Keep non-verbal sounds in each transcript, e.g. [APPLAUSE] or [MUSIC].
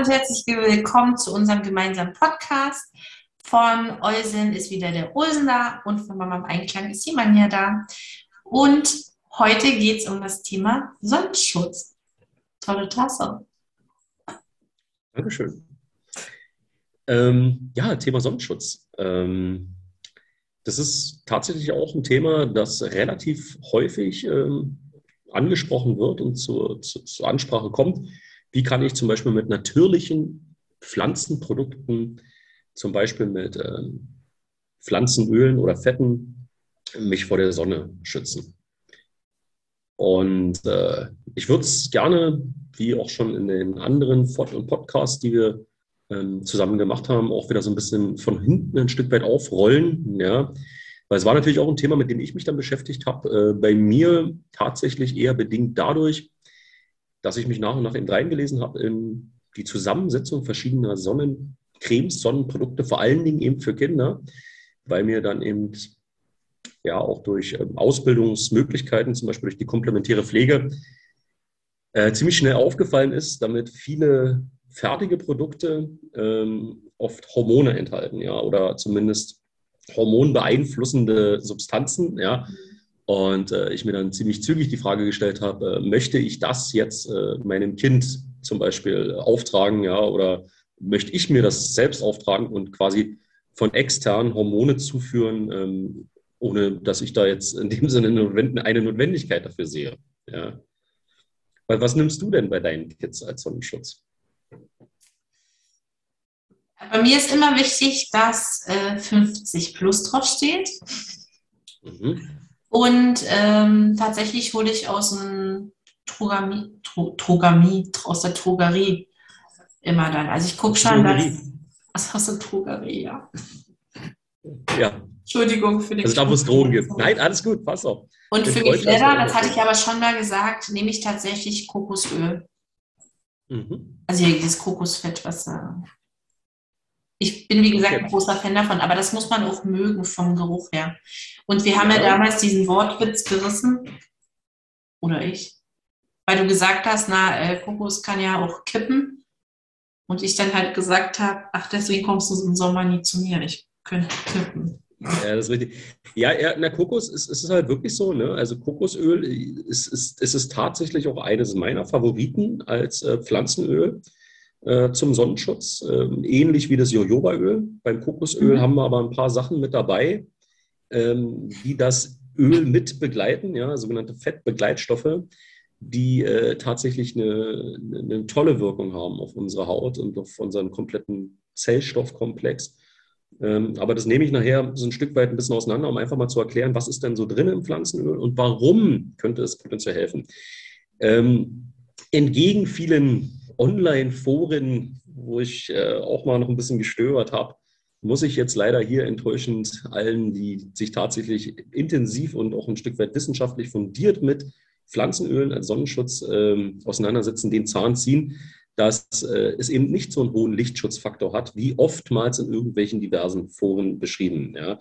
und herzlich willkommen zu unserem gemeinsamen Podcast. Von Eusen ist wieder der Olsen da und von Mama im Einklang ist die Manja da. Und heute geht es um das Thema Sonnenschutz. Tolle Tasse. Dankeschön. Ähm, ja, Thema Sonnenschutz. Ähm, das ist tatsächlich auch ein Thema, das relativ häufig ähm, angesprochen wird und zur, zur, zur Ansprache kommt. Wie kann ich zum Beispiel mit natürlichen Pflanzenprodukten, zum Beispiel mit ähm, Pflanzenölen oder Fetten, mich vor der Sonne schützen? Und äh, ich würde es gerne, wie auch schon in den anderen Pod und Podcasts, die wir ähm, zusammen gemacht haben, auch wieder so ein bisschen von hinten ein Stück weit aufrollen. Ja. Weil es war natürlich auch ein Thema, mit dem ich mich dann beschäftigt habe. Äh, bei mir tatsächlich eher bedingt dadurch, dass ich mich nach und nach eben reingelesen habe in die Zusammensetzung verschiedener Sonnencremes, Sonnenprodukte, vor allen Dingen eben für Kinder, weil mir dann eben ja auch durch ähm, Ausbildungsmöglichkeiten, zum Beispiel durch die komplementäre Pflege, äh, ziemlich schnell aufgefallen ist, damit viele fertige Produkte ähm, oft Hormone enthalten, ja, oder zumindest hormonbeeinflussende Substanzen, ja. Und äh, ich mir dann ziemlich zügig die Frage gestellt habe, äh, möchte ich das jetzt äh, meinem Kind zum Beispiel auftragen, ja, oder möchte ich mir das selbst auftragen und quasi von externen Hormone zuführen, ähm, ohne dass ich da jetzt in dem Sinne eine Notwendigkeit dafür sehe. Ja. Weil was nimmst du denn bei deinen Kids als Sonnenschutz? Bei mir ist immer wichtig, dass äh, 50 plus draufsteht. Mhm. Und ähm, tatsächlich hole ich aus dem Trogami, Tro, Trogami, aus der Drogerie immer dann. Also ich gucke schon, dass. Was hast du Drogerie, ja. Ja. Entschuldigung für den. Also da, wo es Drogen gibt. Nein, alles gut, pass auf. Und für mich selber, das hatte ich aber schon mal gesagt, nehme ich tatsächlich Kokosöl. Mhm. Also hier dieses Kokosfett, was da. Ich bin, wie gesagt, ein großer Fan davon, aber das muss man auch mögen vom Geruch her. Und wir haben ja, ja damals diesen Wortwitz gerissen, oder ich, weil du gesagt hast, na, äh, Kokos kann ja auch kippen. Und ich dann halt gesagt habe, ach, deswegen kommst du im Sommer nie zu mir. Ich könnte kippen. Ja, das ist richtig. Ja, ja na, Kokos ist, ist halt wirklich so. Ne? Also Kokosöl ist, ist, ist, ist tatsächlich auch eines meiner Favoriten als äh, Pflanzenöl äh, zum Sonnenschutz. Ähm, ähnlich wie das Jojobaöl. Beim Kokosöl mhm. haben wir aber ein paar Sachen mit dabei, ähm, die das Öl mit begleiten, ja, sogenannte Fettbegleitstoffe, die äh, tatsächlich eine, eine, tolle Wirkung haben auf unsere Haut und auf unseren kompletten Zellstoffkomplex. Ähm, aber das nehme ich nachher so ein Stück weit ein bisschen auseinander, um einfach mal zu erklären, was ist denn so drin im Pflanzenöl und warum könnte es potenziell helfen. Ähm, entgegen vielen Online-Foren, wo ich äh, auch mal noch ein bisschen gestöbert habe, muss ich jetzt leider hier enttäuschend allen, die sich tatsächlich intensiv und auch ein Stück weit wissenschaftlich fundiert mit Pflanzenölen als Sonnenschutz äh, auseinandersetzen, den Zahn ziehen dass äh, es eben nicht so einen hohen Lichtschutzfaktor hat, wie oftmals in irgendwelchen diversen Foren beschrieben. Ja.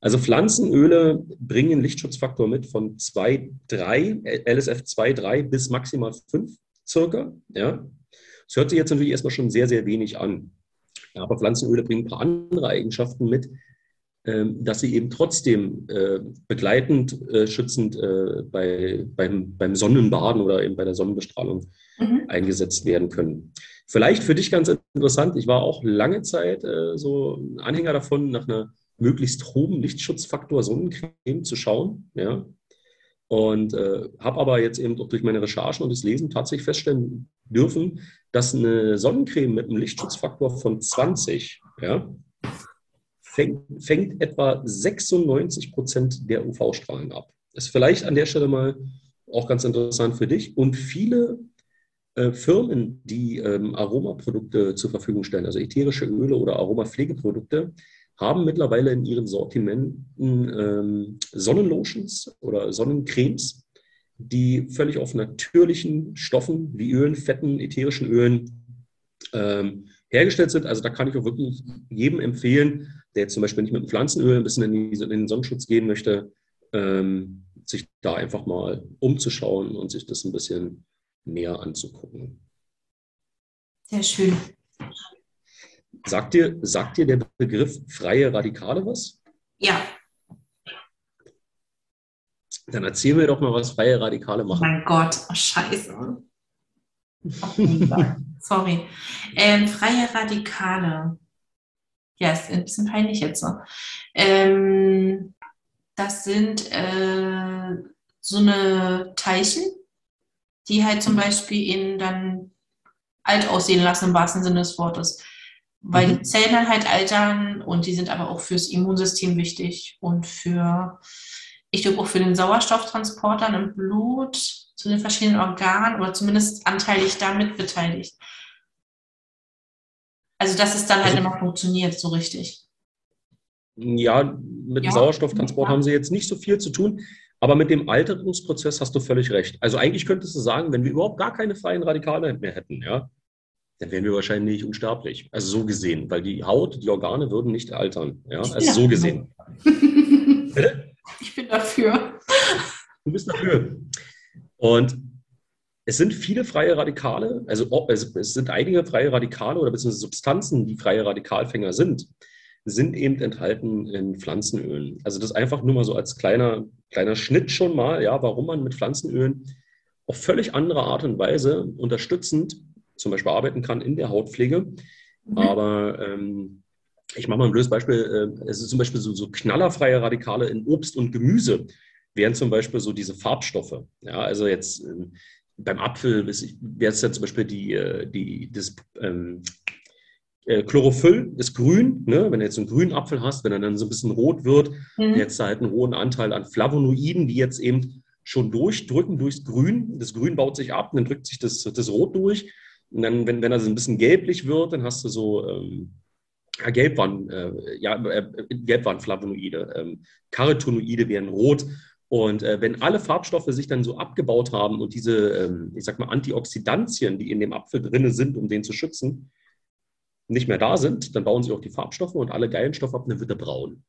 Also Pflanzenöle bringen einen Lichtschutzfaktor mit von 2, 3, LSF 2, 3 bis maximal 5 circa. Ja. Das hört sich jetzt natürlich erstmal schon sehr, sehr wenig an. Ja, aber Pflanzenöle bringen ein paar andere Eigenschaften mit, ähm, dass sie eben trotzdem äh, begleitend, äh, schützend äh, bei, beim, beim Sonnenbaden oder eben bei der Sonnenbestrahlung mhm. eingesetzt werden können. Vielleicht für dich ganz interessant, ich war auch lange Zeit so ein Anhänger davon, nach einer möglichst hohen Lichtschutzfaktor Sonnencreme zu schauen. Ja? Und äh, habe aber jetzt eben durch meine Recherchen und das Lesen tatsächlich feststellen dürfen, dass eine Sonnencreme mit einem Lichtschutzfaktor von 20 ja, fängt, fängt etwa 96 Prozent der UV-Strahlen ab. Ist vielleicht an der Stelle mal auch ganz interessant für dich. Und viele äh, Firmen, die ähm, Aromaprodukte zur Verfügung stellen, also ätherische Öle oder Aromapflegeprodukte, haben mittlerweile in ihren Sortimenten ähm, Sonnenlotions oder Sonnencremes, die völlig auf natürlichen Stoffen wie Ölen, Fetten, ätherischen Ölen ähm, hergestellt sind. Also da kann ich auch wirklich jedem empfehlen, der jetzt zum Beispiel nicht mit dem Pflanzenöl ein bisschen in, die, in den Sonnenschutz gehen möchte, ähm, sich da einfach mal umzuschauen und sich das ein bisschen näher anzugucken. Sehr schön. Sagt dir, sagt dir der Begriff freie Radikale was? Ja. Dann erzähl mir doch mal, was freie Radikale machen. Mein Gott, oh, scheiße. Sorry. Ähm, freie Radikale. Ja, ist ein bisschen peinlich jetzt so. Ähm, das sind äh, so eine Teilchen, die halt zum Beispiel ihn dann alt aussehen lassen im wahrsten Sinne des Wortes. Weil mhm. die Zellen dann halt altern und die sind aber auch fürs Immunsystem wichtig und für, ich glaube auch für den Sauerstofftransporter im Blut zu den verschiedenen Organen oder zumindest anteilig damit beteiligt. Also dass es dann halt also, immer funktioniert, so richtig. Ja, mit ja. dem Sauerstofftransport ja. haben sie jetzt nicht so viel zu tun. Aber mit dem Alterungsprozess hast du völlig recht. Also eigentlich könntest du sagen, wenn wir überhaupt gar keine freien Radikale mehr hätten, ja, dann wären wir wahrscheinlich unsterblich. Also so gesehen, weil die Haut, die Organe würden nicht altern. Ja, also so gesehen. [LAUGHS] ich bin dafür. Du bist dafür. Und es sind viele freie Radikale, also es, sind einige freie Radikale oder beziehungsweise Substanzen, die freie Radikalfänger sind, sind eben enthalten in Pflanzenölen. Also das einfach nur mal so als kleiner, kleiner Schnitt schon mal, ja, warum man mit Pflanzenölen auf völlig andere Art und Weise unterstützend zum Beispiel arbeiten kann in der Hautpflege. Mhm. Aber ähm, ich mache mal ein blödes Beispiel. Äh, es ist zum Beispiel so, so knallerfreie Radikale in Obst und Gemüse wären zum Beispiel so diese Farbstoffe. Ja, also jetzt äh, beim Apfel wäre es ja zum Beispiel die, äh, die, das ähm, äh, Chlorophyll ist grün. Ne? Wenn du jetzt einen grünen Apfel hast, wenn er dann so ein bisschen rot wird, mhm. jetzt halt einen hohen Anteil an Flavonoiden, die jetzt eben schon durchdrücken durchs Grün. Das Grün baut sich ab, dann drückt sich das, das Rot durch. Und dann, wenn, wenn er so ein bisschen gelblich wird, dann hast du so ähm, ja, Gelb waren, äh, ja, äh, Gelb waren Flavonoide, ähm, Carotenoide wären rot. Und äh, wenn alle Farbstoffe sich dann so abgebaut haben und diese, ähm, ich sag mal, Antioxidantien, die in dem Apfel drin sind, um den zu schützen, nicht mehr da sind, dann bauen sie auch die Farbstoffe und alle geilen Stoffe ab, dann wird er braun.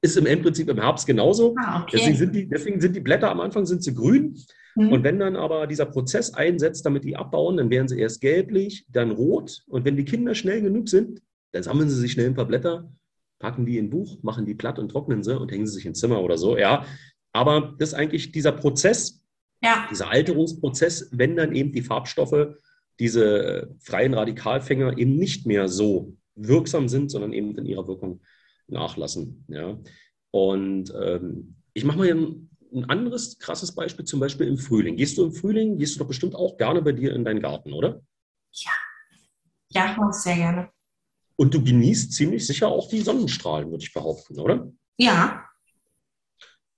Ist im Endprinzip im Herbst genauso. Ah, okay. deswegen, sind die, deswegen sind die Blätter am Anfang sind sie grün. Mhm. Und wenn dann aber dieser Prozess einsetzt, damit die abbauen, dann werden sie erst gelblich, dann rot. Und wenn die Kinder schnell genug sind, dann sammeln sie sich schnell ein paar Blätter, packen die in ein Buch, machen die platt und trocknen sie und hängen sie sich ins Zimmer oder so. Ja, aber das ist eigentlich dieser Prozess, ja. dieser Alterungsprozess, wenn dann eben die Farbstoffe, diese freien Radikalfänger eben nicht mehr so wirksam sind, sondern eben in ihrer Wirkung nachlassen. Ja. Und ähm, ich mache mal ein, ein anderes krasses Beispiel, zum Beispiel im Frühling. Gehst du im Frühling, gehst du doch bestimmt auch gerne bei dir in deinen Garten, oder? Ja. Ja, ich mache es sehr gerne. Und du genießt ziemlich sicher auch die Sonnenstrahlen, würde ich behaupten, oder? Ja.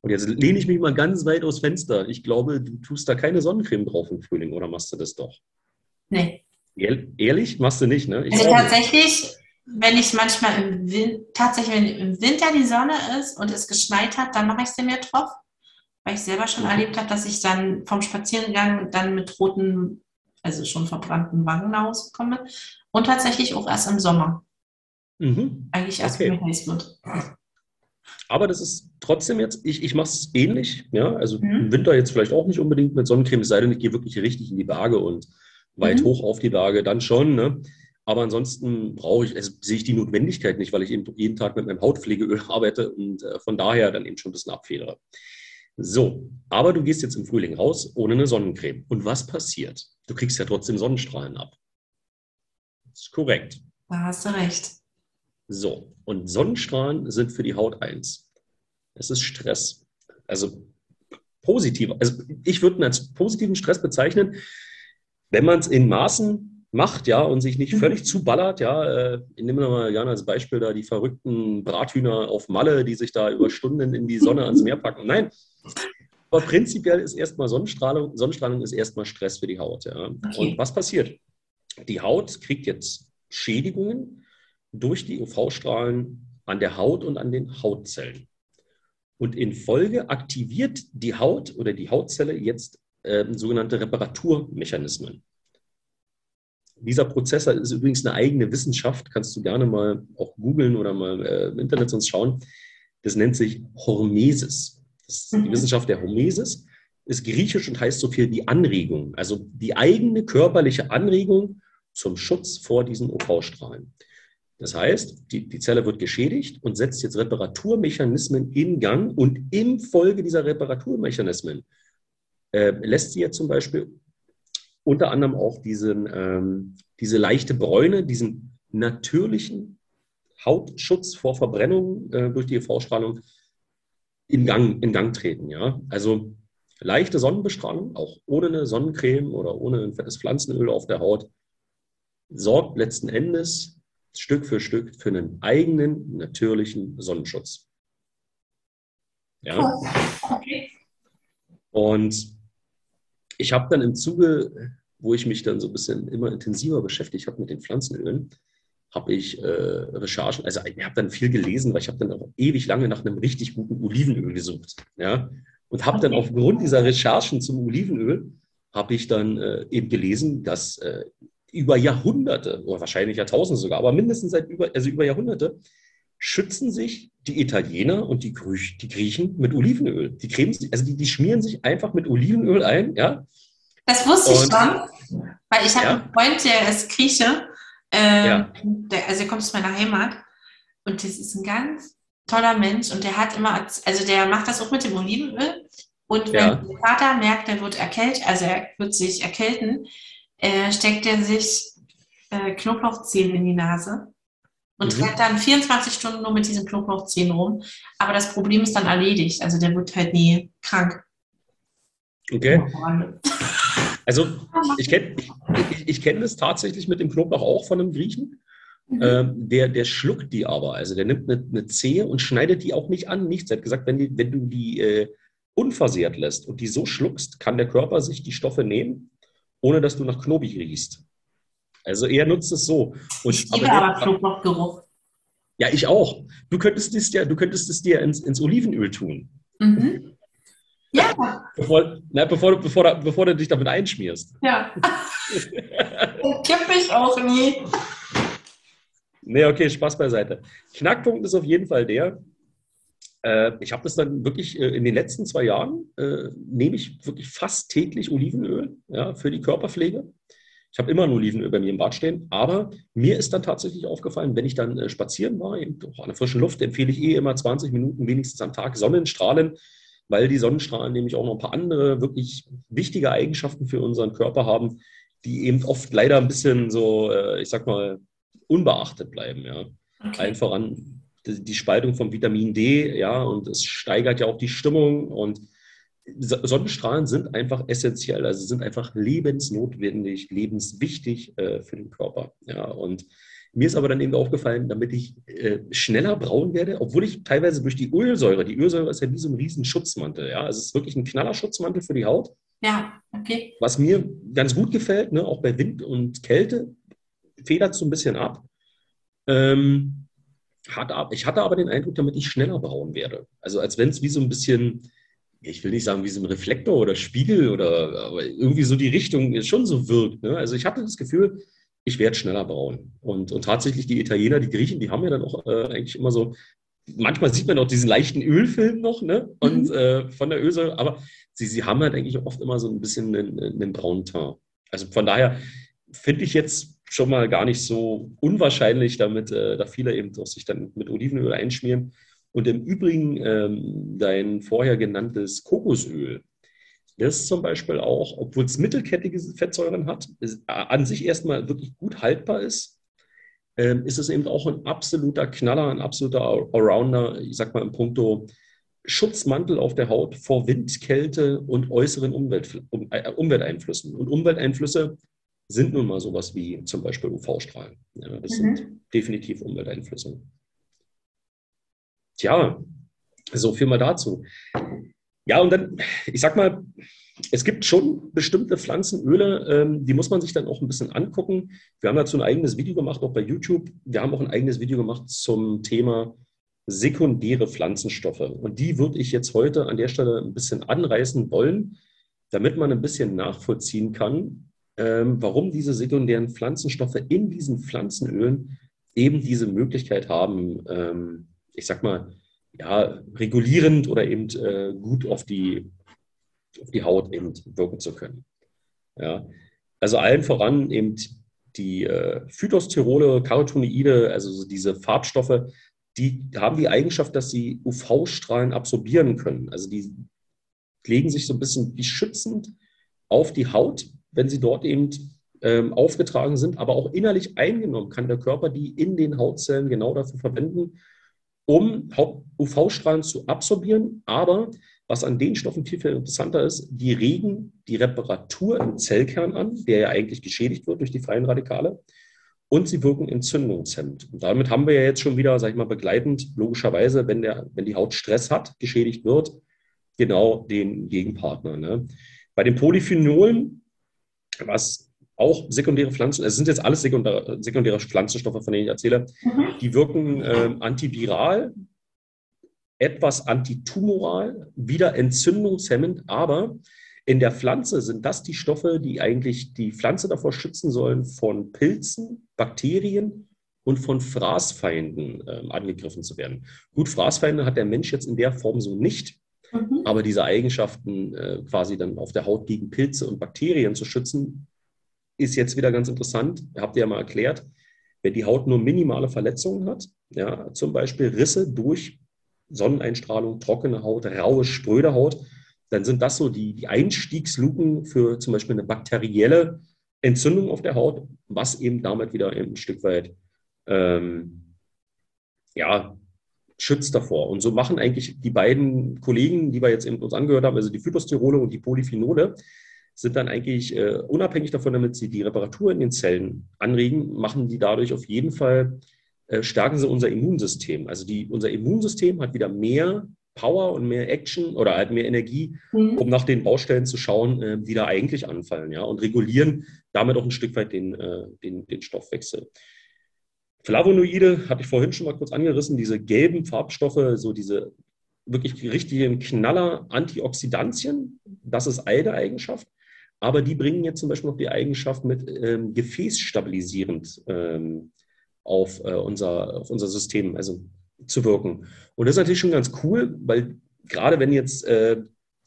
Und jetzt lehne ich mich mal ganz weit aus Fenster. Ich glaube, du tust da keine Sonnencreme drauf im Frühling, oder machst du das doch? Nee. Ehrlich? Machst du nicht, ne? Ich also tatsächlich, wenn ich manchmal im Winter, tatsächlich, wenn im Winter die Sonne ist und es geschneit hat, dann mache ich sie mir drauf. Weil ich selber schon mhm. erlebt habe, dass ich dann vom Spaziergang dann mit roten, also schon verbrannten Wangen nach Hause komme. Und tatsächlich auch erst im Sommer. Mhm. Eigentlich erst, okay. wird. Aber das ist trotzdem jetzt, ich, ich mache es ähnlich. Ja? Also mhm. im Winter jetzt vielleicht auch nicht unbedingt mit Sonnencreme, es sei denn, ich gehe wirklich richtig in die Berge und weit mhm. hoch auf die Berge, dann schon. Ne? Aber ansonsten brauche ich, also sehe ich die Notwendigkeit nicht, weil ich eben jeden Tag mit meinem Hautpflegeöl arbeite und äh, von daher dann eben schon ein bisschen abfedere. So, aber du gehst jetzt im Frühling raus ohne eine Sonnencreme. Und was passiert? Du kriegst ja trotzdem Sonnenstrahlen ab. Das ist korrekt. Da hast du recht. So, und Sonnenstrahlen sind für die Haut eins. Es ist Stress. Also positiv. Also ich würde ihn als positiven Stress bezeichnen, wenn man es in Maßen macht, ja, und sich nicht mhm. völlig zuballert, ja, äh, ich nehme mal gerne als Beispiel da die verrückten Brathühner auf Malle, die sich da über Stunden in die Sonne ans Meer packen. Nein, aber prinzipiell ist erstmal Sonnenstrahlung, Sonnenstrahlung ist erstmal Stress für die Haut, ja. Okay. Und was passiert? Die Haut kriegt jetzt Schädigungen durch die UV-Strahlen an der Haut und an den Hautzellen. Und in Folge aktiviert die Haut oder die Hautzelle jetzt äh, sogenannte Reparaturmechanismen. Dieser Prozess ist übrigens eine eigene Wissenschaft, kannst du gerne mal auch googeln oder mal äh, im Internet sonst schauen. Das nennt sich Hormesis. Das ist die mhm. Wissenschaft der Hormesis, ist griechisch und heißt so viel wie Anregung. Also die eigene körperliche Anregung zum Schutz vor diesen UV-Strahlen. Das heißt, die, die Zelle wird geschädigt und setzt jetzt Reparaturmechanismen in Gang und im Folge dieser Reparaturmechanismen äh, lässt sie jetzt zum Beispiel unter anderem auch diesen, ähm, diese leichte Bräune, diesen natürlichen Hautschutz vor Verbrennung äh, durch die UV-Strahlung in Gang, in Gang treten. Ja? Also leichte Sonnenbestrahlung, auch ohne eine Sonnencreme oder ohne ein fettes Pflanzenöl auf der Haut, sorgt letzten Endes Stück für Stück für einen eigenen natürlichen Sonnenschutz. Ja? Okay. Und ich habe dann im Zuge, wo ich mich dann so ein bisschen immer intensiver beschäftigt habe mit den Pflanzenölen, habe ich äh, Recherchen, also ich habe dann viel gelesen, weil ich habe dann auch ewig lange nach einem richtig guten Olivenöl gesucht. Ja? Und habe dann aufgrund dieser Recherchen zum Olivenöl, habe ich dann äh, eben gelesen, dass äh, über Jahrhunderte, oder wahrscheinlich Jahrtausende sogar, aber mindestens seit über, also über Jahrhunderte, schützen sich die Italiener und die, Griechen, die Griechen mit Olivenöl. Die cremen, also die, die schmieren sich einfach mit Olivenöl ein, ja. Das wusste und, ich schon, weil ich habe ja. einen Freund, der ist Grieche, ähm, ja. der, also er kommt aus meiner Heimat und das ist ein ganz toller Mensch und der hat immer, also der macht das auch mit dem Olivenöl und wenn ja. der Vater merkt, er wird erkältet, also er wird sich erkälten, äh, steckt er sich äh, Knoblauchzehen in die Nase und mhm. rennt dann 24 Stunden nur mit diesen Knoblauchzehen rum. Aber das Problem ist dann erledigt. Also der wird halt nie krank. Okay. Also [LAUGHS] ich kenne ich, ich kenn das tatsächlich mit dem Knoblauch auch von einem Griechen. Mhm. Ähm, der, der schluckt die aber. Also der nimmt eine, eine Zehe und schneidet die auch nicht an. Nichts. Er hat gesagt, wenn, die, wenn du die äh, unversehrt lässt und die so schluckst, kann der Körper sich die Stoffe nehmen, ohne dass du nach Knobi riechst. Also er nutzt es so. Und, ich liebe aber, aber Knoblauchgeruch. Ja, ich auch. Du könntest es dir, du könntest es dir ins, ins Olivenöl tun. Mhm. Ja. Bevor, na, bevor, bevor, bevor du dich damit einschmierst. Ja. [LAUGHS] Kipp ich auch nie. Nee, okay, Spaß beiseite. Knackpunkt ist auf jeden Fall der, ich habe das dann wirklich äh, in den letzten zwei Jahren, äh, nehme ich wirklich fast täglich Olivenöl ja, für die Körperpflege. Ich habe immer ein Olivenöl bei mir im Bad stehen, aber mir ist dann tatsächlich aufgefallen, wenn ich dann äh, spazieren war, eben auch an der frischen Luft, empfehle ich eh immer 20 Minuten wenigstens am Tag Sonnenstrahlen, weil die Sonnenstrahlen nämlich auch noch ein paar andere wirklich wichtige Eigenschaften für unseren Körper haben, die eben oft leider ein bisschen so, äh, ich sag mal, unbeachtet bleiben. Ja. Okay. Allen voran die Spaltung von Vitamin D, ja, und es steigert ja auch die Stimmung und Sonnenstrahlen sind einfach essentiell, also sind einfach lebensnotwendig, lebenswichtig äh, für den Körper. Ja, und mir ist aber dann eben aufgefallen, damit ich äh, schneller braun werde, obwohl ich teilweise durch die Ölsäure, die Ölsäure ist ja wie so ein riesen Schutzmantel, ja, also es ist wirklich ein knaller Schutzmantel für die Haut. Ja, okay. Was mir ganz gut gefällt, ne, auch bei Wind und Kälte, federt so ein bisschen ab. Ähm, hat, ich hatte aber den Eindruck, damit ich schneller braun werde. Also als wenn es wie so ein bisschen ich will nicht sagen wie so ein Reflektor oder Spiegel oder aber irgendwie so die Richtung schon so wirkt. Ne? Also ich hatte das Gefühl, ich werde schneller braun. Und, und tatsächlich die Italiener, die Griechen, die haben ja dann auch äh, eigentlich immer so, manchmal sieht man auch diesen leichten Ölfilm noch, ne? Und mhm. äh, von der Ölsäure, aber sie, sie haben halt eigentlich oft immer so ein bisschen einen, einen braunen Teint. Also von daher finde ich jetzt schon mal gar nicht so unwahrscheinlich, damit äh, da viele eben auch sich dann mit Olivenöl einschmieren. Und im Übrigen ähm, dein vorher genanntes Kokosöl, das zum Beispiel auch, obwohl es mittelkettige Fettsäuren hat, ist, äh, an sich erstmal wirklich gut haltbar ist, ähm, ist es eben auch ein absoluter Knaller, ein absoluter Allrounder, ich sag mal im Punkto Schutzmantel auf der Haut vor Wind, Kälte und äußeren Umwelt, um, äh, Umwelteinflüssen. Und Umwelteinflüsse sind nun mal sowas wie zum Beispiel UV-Strahlen. Ja, das mhm. sind definitiv Umwelteinflüsse. Tja, so viel mal dazu. Ja, und dann, ich sag mal, es gibt schon bestimmte Pflanzenöle, ähm, die muss man sich dann auch ein bisschen angucken. Wir haben dazu ein eigenes Video gemacht, auch bei YouTube. Wir haben auch ein eigenes Video gemacht zum Thema sekundäre Pflanzenstoffe. Und die würde ich jetzt heute an der Stelle ein bisschen anreißen wollen, damit man ein bisschen nachvollziehen kann, ähm, warum diese sekundären Pflanzenstoffe in diesen Pflanzenölen eben diese Möglichkeit haben, ähm, ich sag mal, ja, regulierend oder eben äh, gut auf die, auf die Haut eben wirken zu können. Ja. Also allen voran eben die äh, Phytosterole, Carotinoide, also diese Farbstoffe, die haben die Eigenschaft, dass sie UV-Strahlen absorbieren können. Also die legen sich so ein bisschen wie schützend auf die Haut, wenn sie dort eben ähm, aufgetragen sind, aber auch innerlich eingenommen kann der Körper die in den Hautzellen genau dafür verwenden, um UV-Strahlen zu absorbieren. Aber was an den Stoffen viel, viel interessanter ist, die regen die Reparatur im Zellkern an, der ja eigentlich geschädigt wird durch die freien Radikale. Und sie wirken entzündungshemmend. Und damit haben wir ja jetzt schon wieder, sag ich mal, begleitend, logischerweise, wenn, der, wenn die Haut Stress hat, geschädigt wird, genau den Gegenpartner. Ne? Bei den Polyphenolen, was auch sekundäre Pflanzen, es sind jetzt alles sekundäre, sekundäre Pflanzenstoffe, von denen ich erzähle, mhm. die wirken äh, antiviral, etwas antitumoral, wieder entzündungshemmend, aber in der Pflanze sind das die Stoffe, die eigentlich die Pflanze davor schützen sollen, von Pilzen, Bakterien und von Fraßfeinden äh, angegriffen zu werden. Gut, Fraßfeinde hat der Mensch jetzt in der Form so nicht, mhm. aber diese Eigenschaften äh, quasi dann auf der Haut gegen Pilze und Bakterien zu schützen, ist jetzt wieder ganz interessant. Habt ihr ja mal erklärt, wenn die Haut nur minimale Verletzungen hat, ja, zum Beispiel Risse durch Sonneneinstrahlung, trockene Haut, raue, spröde Haut, dann sind das so die, die Einstiegsluken für zum Beispiel eine bakterielle Entzündung auf der Haut, was eben damit wieder ein Stück weit ähm, ja, schützt davor. Und so machen eigentlich die beiden Kollegen, die wir jetzt eben uns angehört haben, also die Phytosterole und die Polyphenole, sind dann eigentlich äh, unabhängig davon, damit sie die Reparatur in den Zellen anregen, machen die dadurch auf jeden Fall äh, stärken sie unser Immunsystem. Also die, unser Immunsystem hat wieder mehr Power und mehr Action oder halt mehr Energie, mhm. um nach den Baustellen zu schauen, äh, die da eigentlich anfallen, ja, und regulieren damit auch ein Stück weit den, äh, den, den Stoffwechsel. Flavonoide hatte ich vorhin schon mal kurz angerissen, diese gelben Farbstoffe, so diese wirklich richtigen Knaller Antioxidantien, das ist eine Eigenschaft. Aber die bringen jetzt zum Beispiel noch die Eigenschaft mit ähm, gefäßstabilisierend ähm, auf, äh, unser, auf unser System also zu wirken. Und das ist natürlich schon ganz cool, weil gerade wenn jetzt, äh,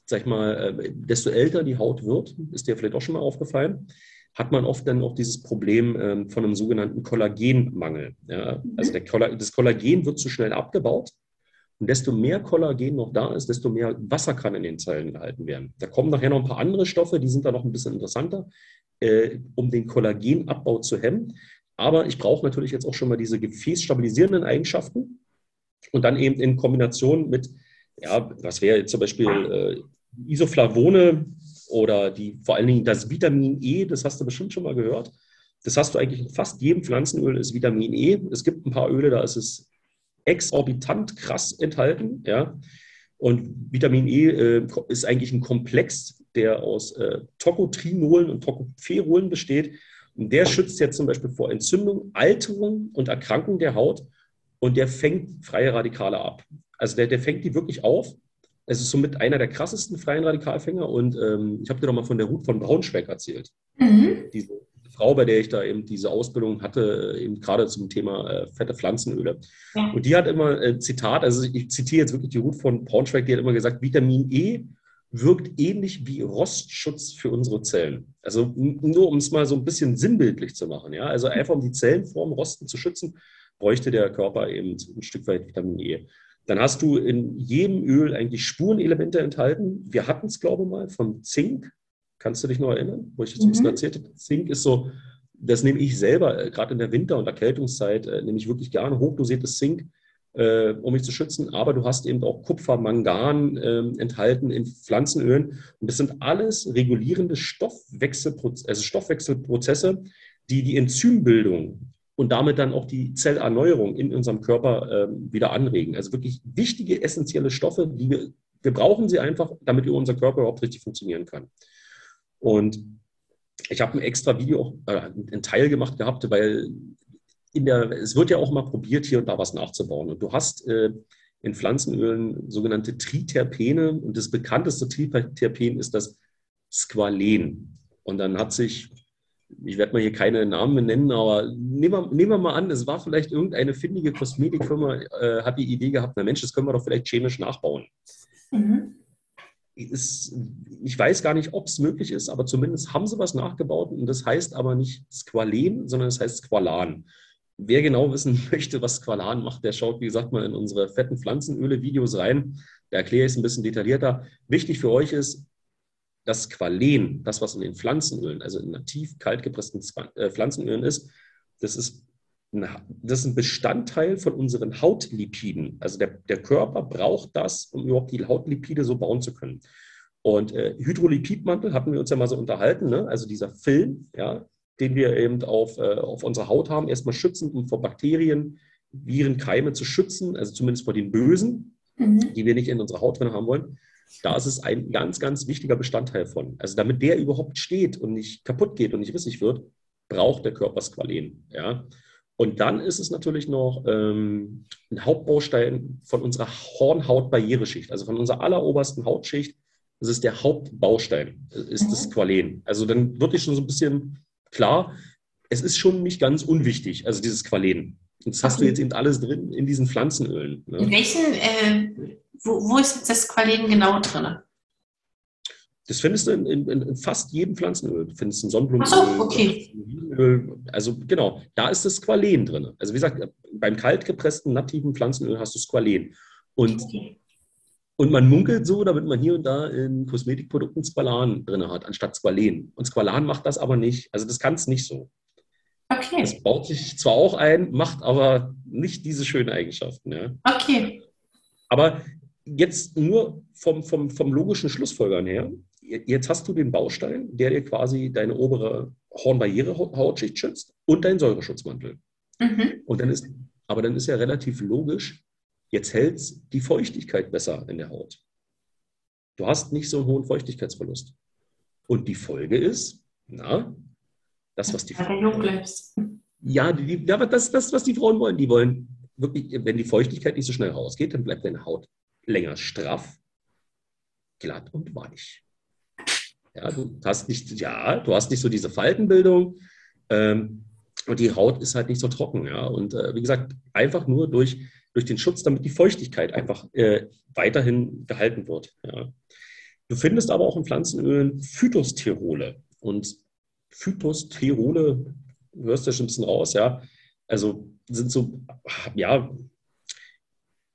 sag ich mal, äh, desto älter die Haut wird, ist dir vielleicht auch schon mal aufgefallen, hat man oft dann auch dieses Problem ähm, von einem sogenannten Kollagenmangel. Ja? Also der Kolla das Kollagen wird zu schnell abgebaut. Und desto mehr Kollagen noch da ist, desto mehr Wasser kann in den Zellen gehalten werden. Da kommen nachher noch ein paar andere Stoffe, die sind da noch ein bisschen interessanter, äh, um den Kollagenabbau zu hemmen. Aber ich brauche natürlich jetzt auch schon mal diese gefäßstabilisierenden Eigenschaften und dann eben in Kombination mit, ja, was wäre jetzt zum Beispiel äh, Isoflavone oder die, vor allen Dingen das Vitamin E, das hast du bestimmt schon mal gehört. Das hast du eigentlich in fast jedem Pflanzenöl ist Vitamin E. Es gibt ein paar Öle, da ist es exorbitant krass enthalten, ja. Und Vitamin E äh, ist eigentlich ein Komplex, der aus äh, Tocotrinolen und Tocopherolen besteht. Und der schützt jetzt zum Beispiel vor Entzündung, Alterung und Erkrankung der Haut und der fängt freie Radikale ab. Also der, der fängt die wirklich auf. Es ist somit einer der krassesten freien Radikalfänger und ähm, ich habe dir doch mal von der Ruth von Braunschweig erzählt. Mhm. Diese Frau, bei der ich da eben diese Ausbildung hatte, eben gerade zum Thema äh, fette Pflanzenöle. Ja. Und die hat immer äh, Zitat, also ich zitiere jetzt wirklich die Ruth von Braunschweig, die hat immer gesagt, Vitamin E wirkt ähnlich wie Rostschutz für unsere Zellen. Also nur um es mal so ein bisschen sinnbildlich zu machen. Ja? Also einfach um die Zellen vor dem Rosten zu schützen, bräuchte der Körper eben ein Stück weit Vitamin E. Dann hast du in jedem Öl eigentlich Spurenelemente enthalten. Wir hatten es, glaube ich mal, vom Zink. Kannst du dich noch erinnern, wo ich das mhm. ein bisschen erzählt habe? Zink ist so, das nehme ich selber, äh, gerade in der Winter- und Erkältungszeit, äh, nehme ich wirklich gerne hochdosiertes Zink äh, um mich zu schützen. Aber du hast eben auch Kupfer, Mangan äh, enthalten in Pflanzenölen. Und das sind alles regulierende Stoffwechselproz also Stoffwechselprozesse, die die Enzymbildung und damit dann auch die Zellerneuerung in unserem Körper äh, wieder anregen. Also wirklich wichtige, essentielle Stoffe, die wir, wir brauchen sie einfach, damit unser Körper überhaupt richtig funktionieren kann. Und ich habe ein extra Video, äh, einen Teil gemacht gehabt, weil in der, es wird ja auch mal probiert, hier und da was nachzubauen. Und du hast äh, in Pflanzenölen sogenannte Triterpene und das bekannteste Triterpen ist das Squalen. Und dann hat sich, ich werde mal hier keine Namen nennen, aber nehmen wir, nehmen wir mal an, es war vielleicht irgendeine findige Kosmetikfirma, äh, hat die Idee gehabt, na Mensch, das können wir doch vielleicht chemisch nachbauen. Mhm. ist, ich weiß gar nicht, ob es möglich ist, aber zumindest haben sie was nachgebaut und das heißt aber nicht Squalen, sondern es das heißt Squalan. Wer genau wissen [LAUGHS] möchte, was Squalan macht, der schaut, wie gesagt, mal in unsere fetten Pflanzenöle-Videos rein. Da erkläre ich es ein bisschen detaillierter. Wichtig für euch ist, das Squalen, das, was in den Pflanzenölen, also in nativ kalt gepressten äh, Pflanzenölen ist, das ist, das ist ein Bestandteil von unseren Hautlipiden. Also der, der Körper braucht das, um überhaupt die Hautlipide so bauen zu können. Und äh, Hydrolipidmantel hatten wir uns ja mal so unterhalten, ne? also dieser Film, ja, den wir eben auf, äh, auf unserer Haut haben, erstmal schützend, um vor Bakterien, Viren, Keime zu schützen, also zumindest vor den Bösen, mhm. die wir nicht in unserer Haut drin haben wollen. Da ist es ein ganz, ganz wichtiger Bestandteil von. Also damit der überhaupt steht und nicht kaputt geht und nicht rissig wird, braucht der Körper Squalen. Ja? Und dann ist es natürlich noch ähm, ein Hauptbaustein von unserer Hornhautbarriereschicht, also von unserer allerobersten Hautschicht. Das ist der Hauptbaustein, ist mhm. das Squalen. Also dann wird es schon so ein bisschen klar, es ist schon nicht ganz unwichtig, also dieses Qualen. Das hast du jetzt eben alles drin in diesen Pflanzenölen. Ne? In welchen, äh, wo, wo, ist das Qualen genau drin? Das findest du in, in, in, fast jedem Pflanzenöl. Du findest ein Sonnenblumenöl. Ach so, okay. Also genau, da ist das Squalen drin. Also wie gesagt, beim kaltgepressten nativen Pflanzenöl hast du Squalen. Und, okay. und man munkelt so, damit man hier und da in Kosmetikprodukten Squalan drin hat, anstatt Squalen. Und Squalan macht das aber nicht. Also das kann es nicht so. Okay. Das baut sich zwar auch ein, macht aber nicht diese schönen Eigenschaften. Ja. Okay. Aber jetzt nur vom, vom, vom logischen Schlussfolgern her, jetzt hast du den Baustein, der dir quasi deine obere Hornbarriere-Hautschicht schützt und deinen Säureschutzmantel. Mhm. Und dann ist, aber dann ist ja relativ logisch, jetzt hält die Feuchtigkeit besser in der Haut. Du hast nicht so einen hohen Feuchtigkeitsverlust. Und die Folge ist, na, das, was die Frauen Ja, die, ja, das, das, was die Frauen wollen. Die wollen wirklich, wenn die Feuchtigkeit nicht so schnell rausgeht, dann bleibt deine Haut länger straff, glatt und weich. Ja, du hast nicht, ja, du hast nicht so diese Faltenbildung ähm, und die Haut ist halt nicht so trocken. Ja, und äh, wie gesagt, einfach nur durch, durch den Schutz, damit die Feuchtigkeit einfach äh, weiterhin gehalten wird. Ja. Du findest aber auch in Pflanzenölen Phytosterole und Phytosterole, du hörst ein bisschen raus, ja. Also sind so, ja,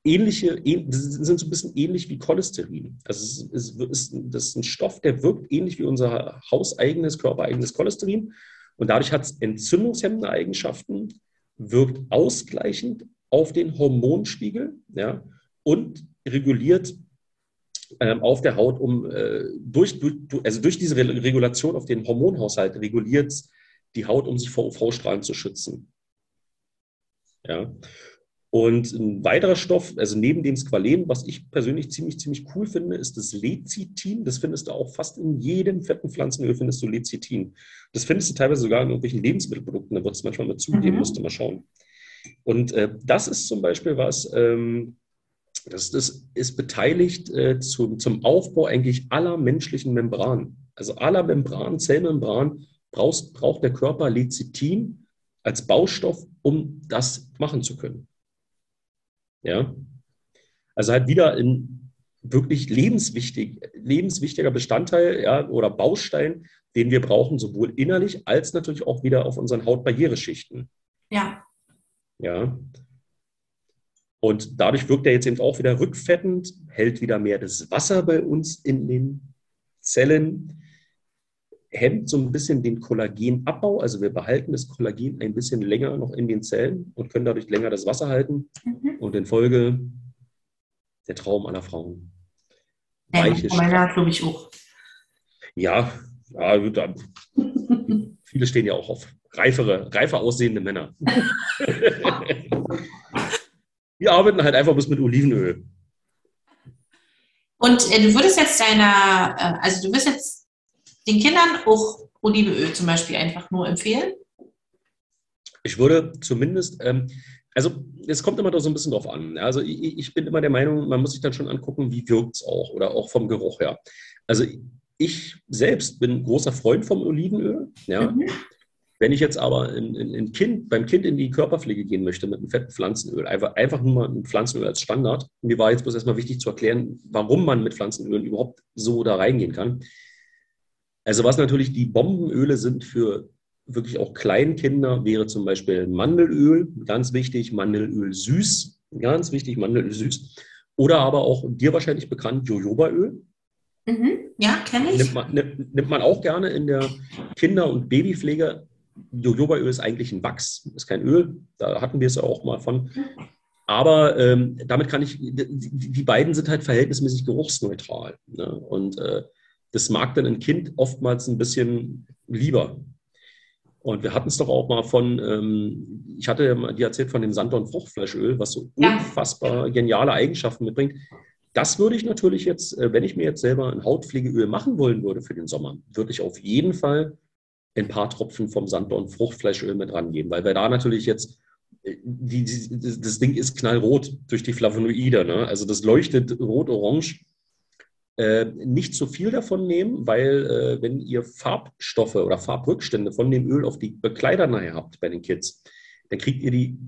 ähnliche, sind so ein bisschen ähnlich wie Cholesterin. Also es ist, ist, das ist ein Stoff, der wirkt ähnlich wie unser hauseigenes, körpereigenes Cholesterin. Und dadurch hat es entzündungshemmende Eigenschaften, wirkt ausgleichend auf den Hormonspiegel ja, und reguliert ähm, auf der Haut, um äh, durch, also durch diese Regulation auf den Hormonhaushalt reguliert die Haut, um sich vor UV-Strahlen zu schützen. Ja. Und ein weiterer Stoff, also neben dem Squalen, was ich persönlich ziemlich, ziemlich cool finde, ist das Lecithin. Das findest du auch fast in jedem fetten Pflanzenöl findest du Lecithin. Das findest du teilweise sogar in irgendwelchen Lebensmittelprodukten. Da wird es manchmal mit zugeben, mhm. musst du mal schauen. Und äh, das ist zum Beispiel was, ähm, das, das ist beteiligt äh, zu, zum Aufbau eigentlich aller menschlichen Membranen. Also aller Membranen, Zellmembranen braucht, braucht der Körper Lecithin als Baustoff, um das machen zu können. Ja? Also halt wieder ein wirklich lebenswichtig, lebenswichtiger Bestandteil ja, oder Baustein, den wir brauchen, sowohl innerlich als natürlich auch wieder auf unseren Hautbarriereschichten. Ja. Ja. Und dadurch wirkt er jetzt eben auch wieder rückfettend, hält wieder mehr das Wasser bei uns in den Zellen, hemmt so ein bisschen den Kollagenabbau. Also wir behalten das Kollagen ein bisschen länger noch in den Zellen und können dadurch länger das Wasser halten. Mhm. Und in Folge der Traum aller Frauen. Weiche ja, meiner glaube ich auch. Ja, ja [LAUGHS] viele stehen ja auch auf reifere, reifer aussehende Männer. [LAUGHS] Wir arbeiten halt einfach bis mit Olivenöl. Und äh, du würdest jetzt deiner, äh, also du wirst jetzt den Kindern auch Olivenöl zum Beispiel einfach nur empfehlen? Ich würde zumindest, ähm, also es kommt immer da so ein bisschen drauf an. Also ich, ich, bin immer der Meinung, man muss sich dann schon angucken, wie wirkt es auch oder auch vom Geruch her. Also ich selbst bin großer Freund vom Olivenöl. Ja. Mhm. Wenn ich jetzt aber in, in, in kind, beim Kind in die Körperpflege gehen möchte mit einem fetten Pflanzenöl, einfach, einfach nur mal ein Pflanzenöl als Standard, mir war jetzt bloß erstmal wichtig zu erklären, warum man mit Pflanzenölen überhaupt so da reingehen kann. Also was natürlich die Bombenöle sind für wirklich auch Kleinkinder, wäre zum Beispiel Mandelöl, ganz wichtig, Mandelöl süß, ganz wichtig, Mandelöl süß. Oder aber auch dir wahrscheinlich bekannt, Jojobaöl. Mhm. Ja, kenne ich. Nimmt man, nimmt man, auch gerne in der Kinder- und Babypflege. Jojobaöl ist eigentlich ein Wachs, ist kein Öl. Da hatten wir es ja auch mal von. Aber ähm, damit kann ich, die, die, beiden sind halt verhältnismäßig geruchsneutral. Ne? Und äh, das mag dann ein Kind oftmals ein bisschen lieber. Und wir hatten es doch auch mal von, ähm, ich hatte ja dir erzählt von dem Sanddorn Fruchtfleischöl, was so ja. unfassbar geniale Eigenschaften mitbringt. Das würde ich natürlich jetzt, äh, wenn ich mir jetzt selber ein Hautpflegeöl machen wollen würde für den Sommer, würde ich auf jeden Fall ein paar Tropfen vom Sanddorn Fruchtfleischöl mit rangeben, weil wir da natürlich jetzt, äh, die, die, das Ding ist knallrot durch die Flavonoide, ne? also das leuchtet rot-orange äh, nicht zu viel davon nehmen, weil äh, wenn ihr Farbstoffe oder Farbrückstände von dem Öl auf die Bekleider nachher habt bei den Kids, dann kriegt ihr die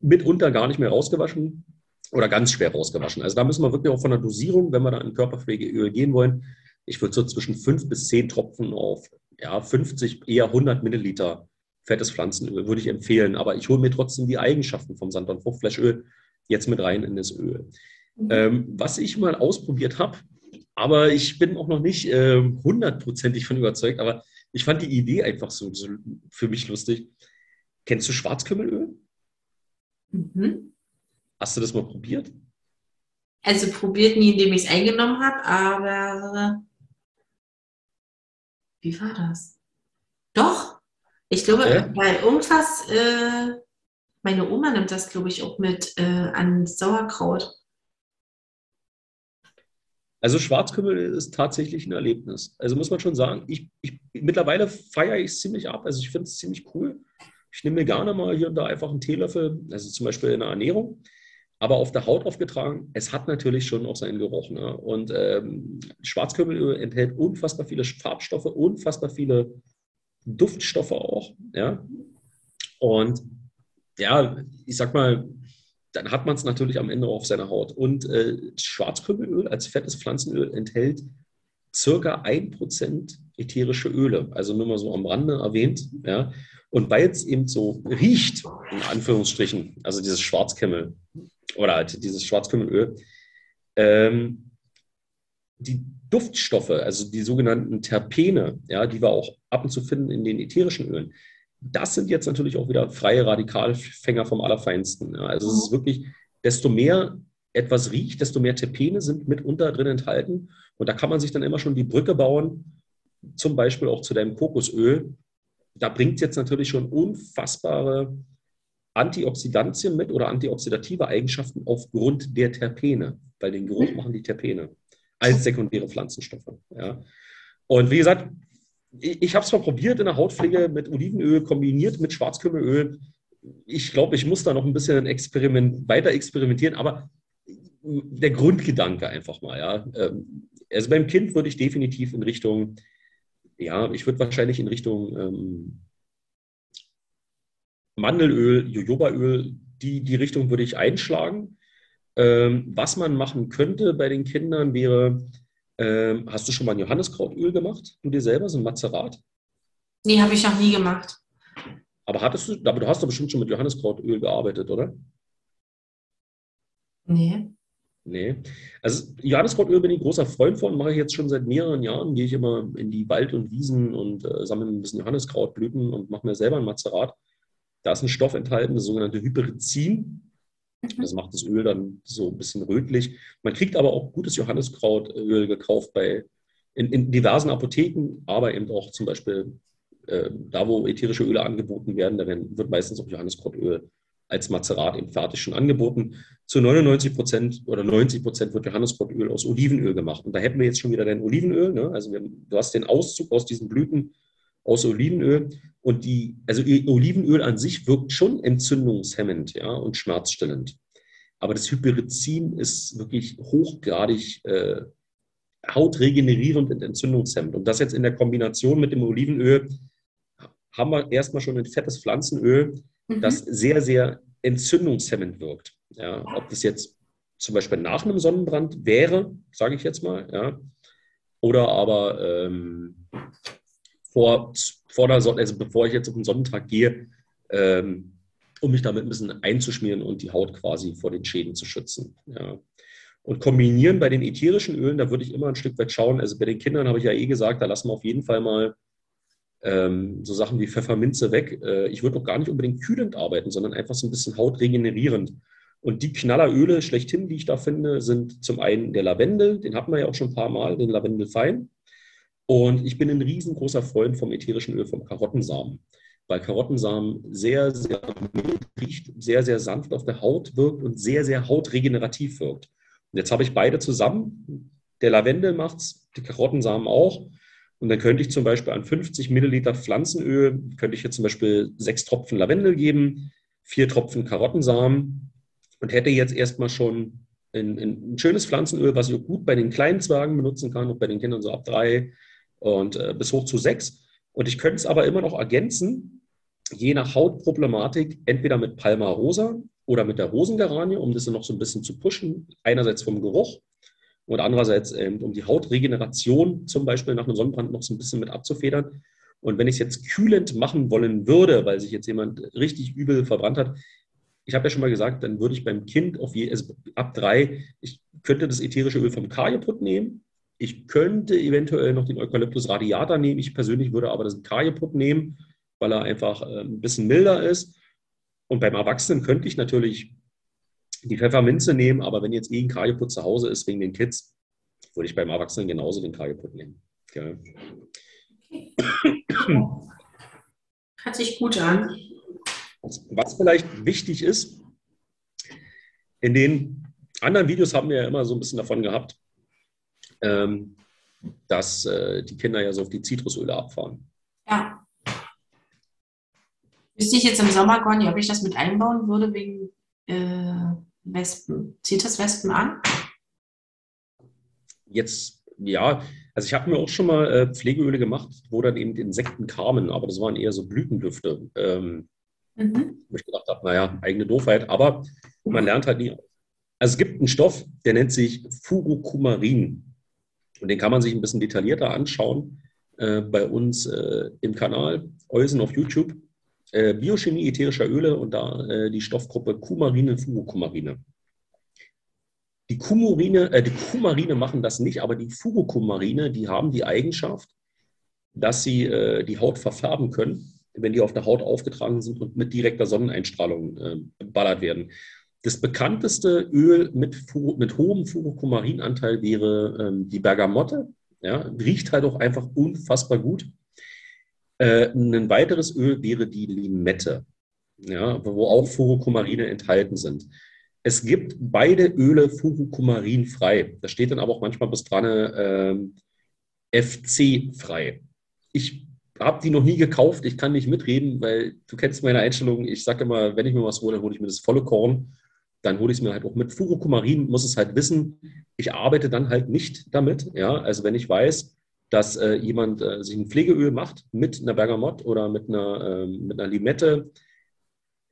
mitunter gar nicht mehr rausgewaschen oder ganz schwer rausgewaschen. Also da müssen wir wirklich auch von der Dosierung, wenn wir da in Körperpflegeöl gehen wollen, ich würde so zwischen fünf bis zehn Tropfen auf ja, 50, eher 100 Milliliter fettes Pflanzenöl würde ich empfehlen. Aber ich hole mir trotzdem die Eigenschaften vom Sand- und Fruchtfleischöl jetzt mit rein in das Öl. Mhm. Ähm, was ich mal ausprobiert habe, aber ich bin auch noch nicht äh, hundertprozentig von überzeugt. Aber ich fand die Idee einfach so, so für mich lustig. Kennst du Schwarzkümmelöl? Mhm. Hast du das mal probiert? Also probiert nie, indem ich es eingenommen habe, aber wie war das? Doch, ich glaube, okay. weil irgendwas, äh, meine Oma nimmt das, glaube ich, auch mit äh, an Sauerkraut. Also Schwarzkümmel ist tatsächlich ein Erlebnis. Also muss man schon sagen, ich, ich mittlerweile feiere ich es ziemlich ab. Also ich finde es ziemlich cool. Ich nehme mir gerne mal hier und da einfach einen Teelöffel, also zum Beispiel in der Ernährung, aber auf der Haut aufgetragen. Es hat natürlich schon auch seinen Geruch. Ne? Und ähm, Schwarzkümmelöl enthält unfassbar viele Farbstoffe, unfassbar viele Duftstoffe auch. Ja? Und ja, ich sag mal, dann hat man es natürlich am Ende auf seiner Haut. Und äh, Schwarzkümmelöl als fettes Pflanzenöl enthält circa 1% ätherische Öle. Also nur mal so am Rande erwähnt. Ja. Und weil es eben so riecht, in Anführungsstrichen, also dieses Schwarzkümmel oder halt dieses Schwarzkümmelöl, ähm, die Duftstoffe, also die sogenannten Terpene, ja, die wir auch ab und zu finden in den ätherischen Ölen, das sind jetzt natürlich auch wieder freie Radikalfänger vom Allerfeinsten. Ja. Also es ist wirklich, desto mehr etwas riecht, desto mehr Terpene sind mitunter drin enthalten. Und da kann man sich dann immer schon die Brücke bauen, zum Beispiel auch zu deinem Kokosöl. Da bringt es jetzt natürlich schon unfassbare Antioxidantien mit oder antioxidative Eigenschaften aufgrund der Terpene, weil den Geruch machen die Terpene als sekundäre Pflanzenstoffe. Ja. Und wie gesagt, ich, ich habe es mal probiert in der Hautpflege mit Olivenöl kombiniert mit Schwarzkümmelöl. Ich glaube, ich muss da noch ein bisschen experiment, weiter experimentieren, aber der Grundgedanke einfach mal, ja. Ähm, also beim Kind würde ich definitiv in Richtung, ja, ich würde wahrscheinlich in Richtung ähm, Mandelöl, Jojobaöl, die, die Richtung würde ich einschlagen. Ähm, was man machen könnte bei den Kindern wäre, ähm, hast du schon mal ein Johanniskrautöl gemacht? Du dir selber, so ein Mazerat? Nee, habe ich noch nie gemacht. Aber hattest du, aber du hast doch bestimmt schon mit Johanniskrautöl gearbeitet, oder? Nee. Nee. Also Johanniskrautöl bin ich großer Freund von, mache ich jetzt schon seit mehreren Jahren. Gehe ich immer in die Wald und Wiesen und äh, sammle ein bisschen Johanniskrautblüten und mache mir selber ein Mazerat. Da ist ein Stoff enthalten, das sogenannte Hyperizin. Mhm. Das macht das Öl dann so ein bisschen rötlich. Man kriegt aber auch gutes Johanniskrautöl gekauft bei, in, in diversen Apotheken, aber eben auch zum Beispiel äh, da, wo ätherische Öle angeboten werden, da wird meistens auch Johanniskrautöl als Mazerat eben fertig schon angeboten. Zu 99 Prozent oder 90 Prozent wird Johanniskrautöl aus Olivenöl gemacht. Und da hätten wir jetzt schon wieder dein Olivenöl. Ne? Also wir, du hast den Auszug aus diesen Blüten aus Olivenöl. Und die, also Olivenöl an sich wirkt schon entzündungshemmend ja, und schmerzstillend. Aber das Hyperizin ist wirklich hochgradig äh, hautregenerierend und entzündungshemmend. Und das jetzt in der Kombination mit dem Olivenöl haben wir erstmal schon ein fettes Pflanzenöl, mhm. das sehr, sehr entzündungshemmend wirkt. Ja, ob das jetzt zum Beispiel nach einem Sonnenbrand wäre, sage ich jetzt mal, ja, oder aber ähm, vor, vor der Sonne, also bevor ich jetzt auf den Sonnentag gehe, ähm, um mich damit ein bisschen einzuschmieren und die Haut quasi vor den Schäden zu schützen. Ja. Und kombinieren bei den ätherischen Ölen, da würde ich immer ein Stück weit schauen. Also bei den Kindern habe ich ja eh gesagt, da lassen wir auf jeden Fall mal ähm, so Sachen wie Pfefferminze weg. Äh, ich würde auch gar nicht unbedingt kühlend arbeiten, sondern einfach so ein bisschen hautregenerierend. Und die Knalleröle schlechthin, die ich da finde, sind zum einen der Lavendel, den hatten wir ja auch schon ein paar Mal, den Lavendelfein. Und ich bin ein riesengroßer Freund vom ätherischen Öl vom Karottensamen, weil Karottensamen sehr, sehr mild riecht, sehr, sehr sanft auf der Haut wirkt und sehr, sehr hautregenerativ wirkt. Und jetzt habe ich beide zusammen. Der Lavendel macht es, die Karottensamen auch. Und dann könnte ich zum Beispiel an 50 Milliliter Pflanzenöl, könnte ich jetzt zum Beispiel sechs Tropfen Lavendel geben, vier Tropfen Karottensamen und hätte jetzt erstmal schon ein, ein, schönes Pflanzenöl, was ich auch gut bei den kleinen Zwergen benutzen kann, auch bei den Kindern so ab drei und äh, bis hoch zu sechs. Und ich könnte es aber immer noch ergänzen, je nach Hautproblematik, entweder mit Palma rosa oder mit der Rosengeranie, um das noch so ein bisschen zu pushen. Einerseits vom Geruch und andererseits ähm, um die Hautregeneration zum Beispiel nach einem Sonnenbrand noch so ein bisschen mit abzufedern. Und wenn ich es jetzt kühlend machen wollen würde, weil sich jetzt jemand richtig übel verbrannt hat, ich habe ja schon mal gesagt, dann würde ich beim Kind auf je, also ab drei, ich könnte das ätherische Öl vom Kajeput nehmen. Ich könnte eventuell noch den Eukalyptus radiata nehmen. Ich persönlich würde aber das Kajeput nehmen, weil er einfach äh, ein bisschen milder ist. Und beim Erwachsenen könnte ich natürlich die Pfefferminze nehmen, aber wenn jetzt eh ein Kajeput zu Hause ist wegen den Kids, würde ich beim Erwachsenen genauso den Kajeput nehmen. Ja. [COUGHS] Hört sich gut an. Was vielleicht wichtig ist, in den anderen Videos haben wir ja immer so ein bisschen davon gehabt, ähm, dass äh, die Kinder ja so auf die Zitrusöle abfahren. Ja. Wüsste ich jetzt im Sommer gar nicht, ob ich das mit einbauen würde wegen äh, Wespen. Zieht das Wespen an? Jetzt, ja, also ich habe mir auch schon mal äh, Pflegeöle gemacht, wo dann eben Insekten kamen, aber das waren eher so Blütendüfte. Ähm, Mhm. Wo ich gedacht habe, naja, eigene Doofheit, aber man lernt halt nie. Also es gibt einen Stoff, der nennt sich Furokumarin. Und den kann man sich ein bisschen detaillierter anschauen äh, bei uns äh, im Kanal Eusen auf YouTube. Äh, Biochemie ätherischer Öle und da äh, die Stoffgruppe Kumarine, Furokumarine. Die Kumarine, äh, die Kumarine machen das nicht, aber die Furokumarine, die haben die Eigenschaft, dass sie äh, die Haut verfärben können wenn die auf der Haut aufgetragen sind und mit direkter Sonneneinstrahlung ballert werden. Das bekannteste Öl mit, mit hohem Furokumarinanteil wäre ähm, die Bergamotte. Ja, riecht halt auch einfach unfassbar gut. Äh, ein weiteres Öl wäre die Limette, ja, wo auch Furokumarine enthalten sind. Es gibt beide Öle furokumarinfrei. Da steht dann aber auch manchmal bis dran äh, FC-frei. Ich habe die noch nie gekauft. Ich kann nicht mitreden, weil du kennst meine Einstellung. Ich sage immer, wenn ich mir was hole, dann hole ich mir das volle Korn. Dann hole ich es mir halt auch mit. Furokumarin muss es halt wissen. Ich arbeite dann halt nicht damit. Ja, also wenn ich weiß, dass äh, jemand äh, sich ein Pflegeöl macht mit einer Bergamott oder mit einer, äh, mit einer Limette,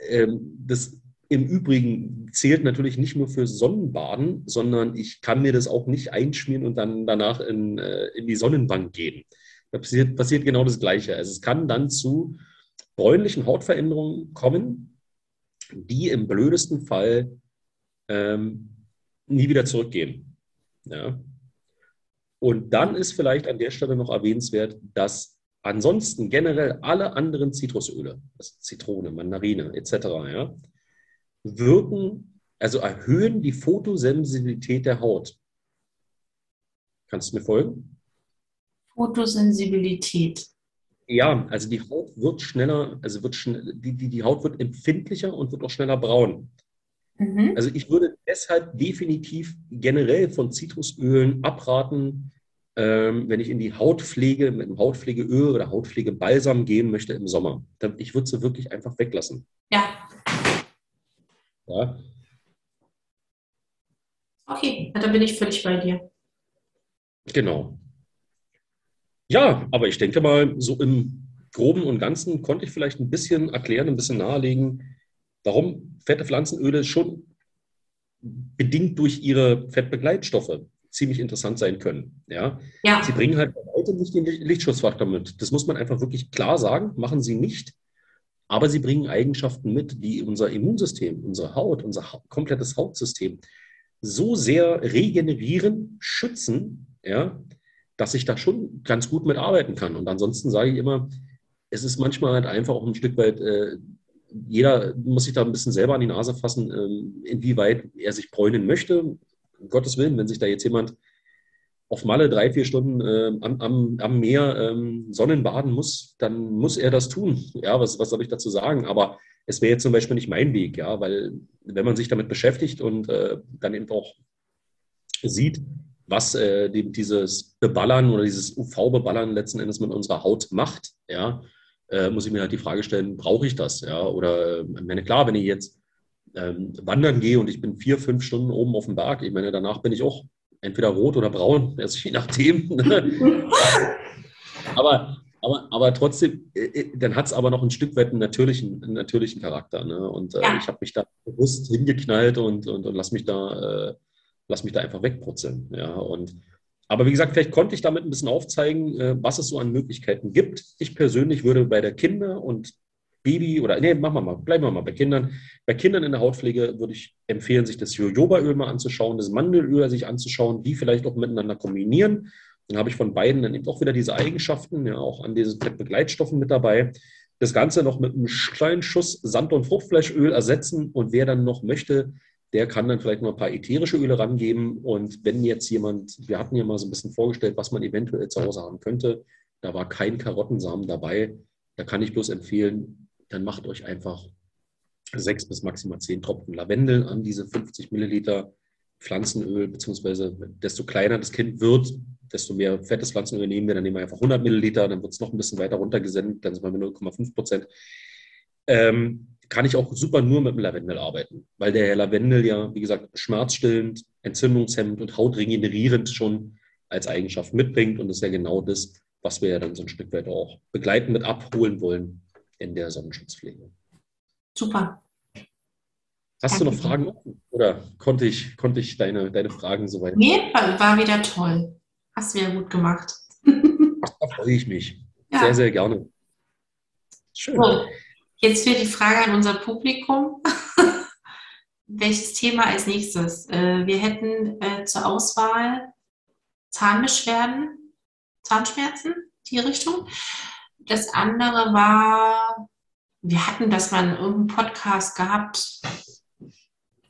ähm, das im Übrigen zählt natürlich nicht nur für Sonnenbaden, sondern ich kann mir das auch nicht einschmieren und dann danach in, äh, in die Sonnenbank gehen. Da passiert, passiert genau das Gleiche. Also es kann dann zu bräunlichen Hautveränderungen kommen, die im blödesten Fall ähm, nie wieder zurückgehen. Ja. Und dann ist vielleicht an der Stelle noch erwähnenswert, dass ansonsten generell alle anderen Zitrusöle, also Zitrone, Mandarine etc., ja, wirken, also erhöhen die Photosensibilität der Haut. Kannst du mir folgen? Photosensibilität. Ja, also die Haut wird schneller, also wird schn die, die, die Haut wird empfindlicher und wird auch schneller braun. Mhm. Also ich würde deshalb definitiv generell von Zitrusölen abraten, ähm, wenn ich in die Hautpflege mit einem Hautpflegeöl oder Hautpflegebalsam gehen möchte im Sommer. Ich würde sie wirklich einfach weglassen. Ja. Ja. Okay, da bin ich völlig bei dir. Genau. Ja, aber ich denke mal, so im Groben und Ganzen konnte ich vielleicht ein bisschen erklären, ein bisschen nahelegen, warum fette Pflanzenöle schon bedingt durch ihre Fettbegleitstoffe ziemlich interessant sein können. Ja? ja. Sie bringen halt weitem nicht den Lichtschutzfaktor mit. Das muss man einfach wirklich klar sagen, machen sie nicht. Aber sie bringen Eigenschaften mit, die unser Immunsystem, unsere Haut, unser komplettes Hautsystem so sehr regenerieren, schützen, ja, dass ich da schon ganz gut mitarbeiten kann. Und ansonsten sage ich immer, es ist manchmal halt einfach auch ein Stück weit, äh, jeder muss sich da ein bisschen selber an die Nase fassen, äh, inwieweit er sich bräunen möchte. Um Gottes Willen, wenn sich da jetzt jemand auf Malle drei, vier Stunden äh, am, am, am, Meer ähm, Sonnenbaden muss, dann muss er das tun. [LAUGHS] Ja, was, was soll ich dazu sagen? Aber es wäre jetzt zum Beispiel nicht mein Weg, ja, weil wenn man sich damit beschäftigt und äh, dann eben auch sieht, was äh, dieses Beballern oder dieses UV-Beballern letzten Endes mit unserer Haut macht, ja, äh, muss ich mir halt die Frage stellen, brauche ich das? Ja? Oder, ich meine, klar, wenn ich jetzt ähm, wandern gehe und ich bin vier, fünf Stunden oben auf dem Berg, ich meine, danach bin ich auch entweder rot oder braun, [LAUGHS] also je nachdem. aber, aber, aber trotzdem, äh, äh, dann hat es aber noch ein Stück weit einen natürlichen, einen natürlichen Charakter. Ne? Und äh, ich habe mich da bewusst hingeknallt und, und, und lass mich da, äh, lass mich da einfach wegputzeln. Ja? Und aber wie gesagt, vielleicht konnte ich damit ein bisschen aufzeigen, äh, was es so an Möglichkeiten gibt. Ich persönlich würde bei der Kinder- und Baby- oder, nee, machen wir mal, bleiben wir mal bei Kindern. Bei Kindern in der Hautpflege würde ich empfehlen, sich das Jojobaöl mal anzuschauen, das Mandelöl sich anzuschauen, die vielleicht auch miteinander kombinieren. Dann habe ich von beiden dann eben auch wieder diese Eigenschaften, ja, auch an diesen Fettbegleitstoffen mit dabei. Das Ganze noch mit einem kleinen Schuss Sand- und Fruchtfleischöl ersetzen und wer dann noch möchte, der kann dann vielleicht noch ein paar ätherische Öle rangeben. Und wenn jetzt jemand, wir hatten ja mal so ein bisschen vorgestellt, was man eventuell zu Hause haben könnte, da war kein Karottensamen dabei. Da kann ich bloß empfehlen, dann macht euch einfach sechs bis maximal zehn Tropfen Lavendel an diese 50 Milliliter Pflanzenöl, beziehungsweise desto kleiner das Kind wird, desto mehr fettes Pflanzenöl nehmen wir. Dann nehmen wir einfach 100 Milliliter, dann wird es noch ein bisschen weiter runtergesendet, dann sind wir mit 0,5 Prozent. Ähm, kann ich auch super nur mit dem Lavendel arbeiten, weil der Lavendel ja, wie gesagt, schmerzstillend, entzündungshemmend und hautregenerierend schon als Eigenschaft mitbringt. Und das ist ja genau das, was wir ja dann so ein Stück weit auch begleiten mit abholen wollen in der Sonnenschutzpflege. Super. Hast Danke. du noch Fragen oder konnte ich, konnte ich deine, deine Fragen soweit? Nee, war wieder toll. Hast du ja gut gemacht. [LAUGHS] da freue ich mich. Ja. Sehr, sehr gerne. Schön. Cool. Jetzt wird die Frage an unser Publikum. [LAUGHS] Welches Thema als nächstes? Äh, wir hätten äh, zur Auswahl Zahnbeschwerden, Zahnschmerzen, die Richtung. Das andere war, wir hatten das mal in irgendeinem Podcast gehabt,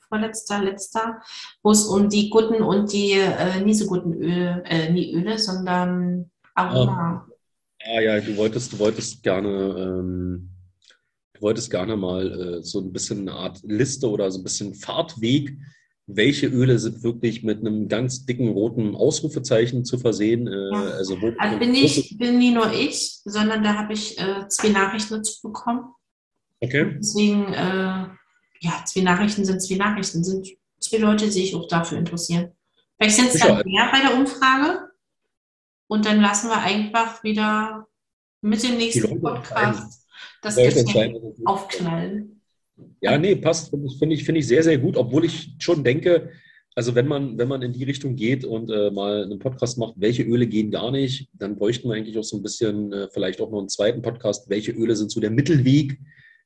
vorletzter, letzter, wo es um die guten und die äh, nie so guten Öle, äh, nie Öle, sondern Aroma. Ah, ja, du wolltest, du wolltest gerne ähm, Du wolltest gerne mal äh, so ein bisschen eine Art Liste oder so ein bisschen Fahrtweg, welche Öle sind wirklich mit einem ganz dicken roten Ausrufezeichen zu versehen. Äh, ja. also, also bin, ich, bin nie nur ich, sondern da habe ich äh, zwei Nachrichten dazu bekommen. Okay. Deswegen, äh, ja, zwei Nachrichten sind zwei Nachrichten, sind zwei Leute, die sich auch dafür interessieren. Vielleicht sind es dann mehr bei der Umfrage und dann lassen wir einfach wieder mit dem nächsten Podcast das Geschenk aufknallen. Ja, nee, passt. Finde ich, find ich, sehr, sehr gut, obwohl ich schon denke, also wenn man, wenn man in die Richtung geht und äh, mal einen Podcast macht, welche Öle gehen gar nicht, dann bräuchten wir eigentlich auch so ein bisschen, äh, vielleicht auch noch einen zweiten Podcast, welche Öle sind so der Mittelweg.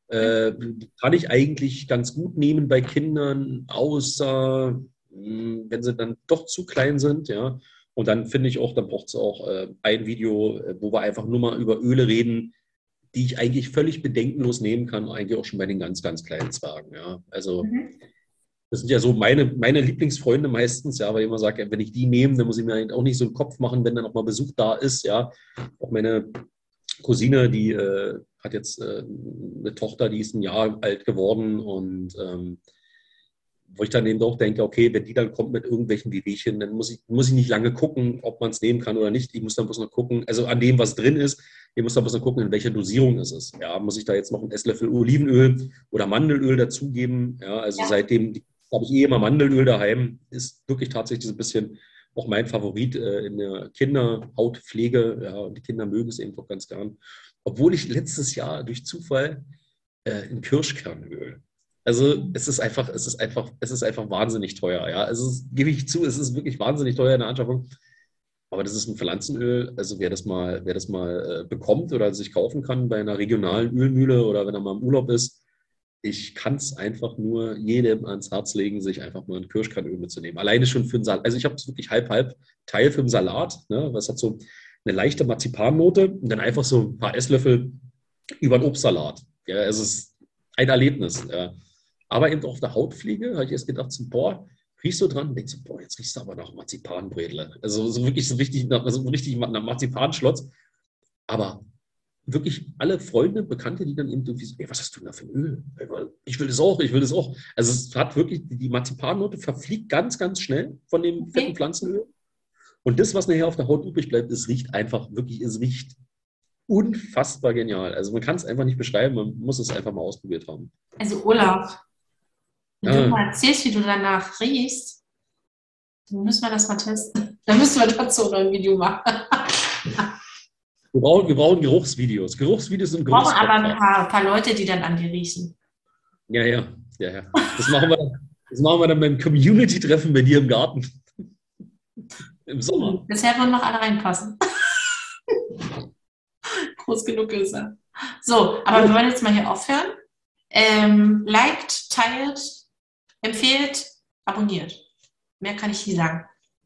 Äh, kann ich eigentlich ganz gut nehmen bei Kindern, außer mh, hm, wenn sie dann doch zu klein sind, ja. Und dann finde ich auch, dann braucht es auch äh, ein Video, äh, wo wir einfach nur mal über Öle reden, die ich eigentlich völlig bedenkenlos nehmen kann, eigentlich auch schon bei den ganz, ganz kleinen Zwergen. Ja. Also mhm. das sind ja so meine, meine Lieblingsfreunde meistens, ja, weil ich immer sage, wenn ich die nehme, dann muss ich mir auch nicht so einen Kopf machen, wenn dann auch mal Besuch da ist. Ja. Auch meine Cousine, die äh, hat jetzt äh, eine Tochter, die ist ein Jahr alt geworden und ähm, wo ich dann eben auch denke, okay, wenn die dann kommt mit irgendwelchen Wehwehchen, dann muss ich, muss ich nicht lange gucken, ob man es nehmen kann oder nicht. Ich muss dann bloß noch gucken, also an dem, was drin ist, ich muss dann bloß noch gucken, in welcher Dosierung ist es ist. Ja, muss ich da jetzt noch einen Esslöffel Olivenöl oder Mandelöl dazugeben? Ja, also ja. seitdem habe ich eh immer Mandelöl daheim. Ist wirklich tatsächlich so ein bisschen auch mein Favorit äh, in der Kinderhautpflege. Ja, und die Kinder mögen es eben doch ganz gern. obwohl ich letztes Jahr durch Zufall äh, in Kirschkernöl. Also es ist einfach, es ist einfach, es ist einfach wahnsinnig teuer. Ja, also gebe ich zu, es ist wirklich wahnsinnig teuer in der Anschaffung. Aber das ist ein Pflanzenöl. Also wer das mal, wer das mal äh, bekommt oder sich kaufen kann bei einer regionalen Ölmühle oder wenn er mal im Urlaub ist, ich kann es einfach nur jedem ans Herz legen, sich einfach mal ein Kirschkernöl mitzunehmen. Alleine schon für einen Salat. Also ich habe es wirklich halb, halb Teil für einen Salat. Ne? Was hat so eine leichte Marzipannote und dann einfach so ein paar Esslöffel über einen Obstsalat. Ja, es ist ein Erlebnis. Ja. Aber eben auch auf der Hautpflege habe ich erst gedacht, so, boah, riechst du dran und denkst, boah, jetzt riechst du aber nach Marzipanbredle. Also so wirklich so richtig, nach, also richtig nach Marzipanschlotz. Aber wirklich alle Freunde, Bekannte, die dann eben irgendwie so, ey, was hast du denn da für ein Öl? Ich will das auch, ich will das auch. Also es hat wirklich, die Marzipannote verfliegt ganz, ganz schnell von dem fetten Pflanzenöl. Und das, was nachher auf der Haut übrig bleibt, es riecht einfach wirklich, es riecht unfassbar genial. Also man kann es einfach nicht beschreiben, man muss es einfach mal ausprobiert haben. Also Olaf, wenn ja. du mal erzählst, wie du danach riechst, dann müssen wir das mal testen. [LAUGHS] Dann müssen wir dazu noch ein Video machen. wir, brauchen, wir brauchen Geruchsvideos. Geruchsvideos sind Wir brauchen aber ein paar, paar, Leute, die dann an dir riechen. Ja, ja, ja, ja. Das machen wir dann, das machen wir dann beim Community-Treffen bei dir im Garten. Im Sommer. Bisher würden noch alle reinpassen. [LAUGHS] Groß genug ist er. So, aber wir wollen jetzt mal hier aufhören. Ähm, liked, teilt, empfehlt, abonniert. Mehr kann ich nie sagen.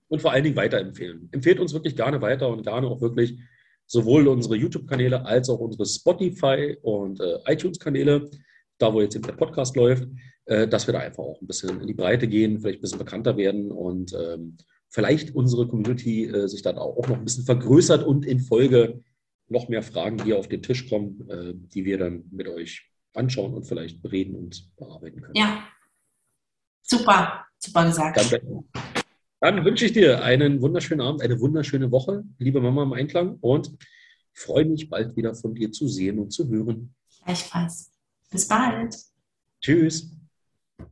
Und vor allen Dingen weiterempfehlen. Empfehlt uns wirklich gerne weiter und gerne auch wirklich sowohl unsere YouTube-Kanäle als auch unsere Spotify- und äh, iTunes-Kanäle, da wo jetzt eben der Podcast läuft, äh, dass wir da einfach auch ein bisschen in die Breite gehen, vielleicht ein bisschen bekannter werden und ähm, vielleicht unsere Community äh, sich dann auch noch ein bisschen vergrößert und in Folge noch mehr Fragen hier auf den Tisch kommen, äh, die wir dann mit euch anschauen und vielleicht bereden und bearbeiten können. Ja, super, super gesagt. Dann, dann wünsche ich dir einen wunderschönen Abend, eine wunderschöne Woche, liebe Mama im Einklang und freue mich bald wieder von dir zu sehen und zu hören. Gleichfalls. Bis bald. Tschüss.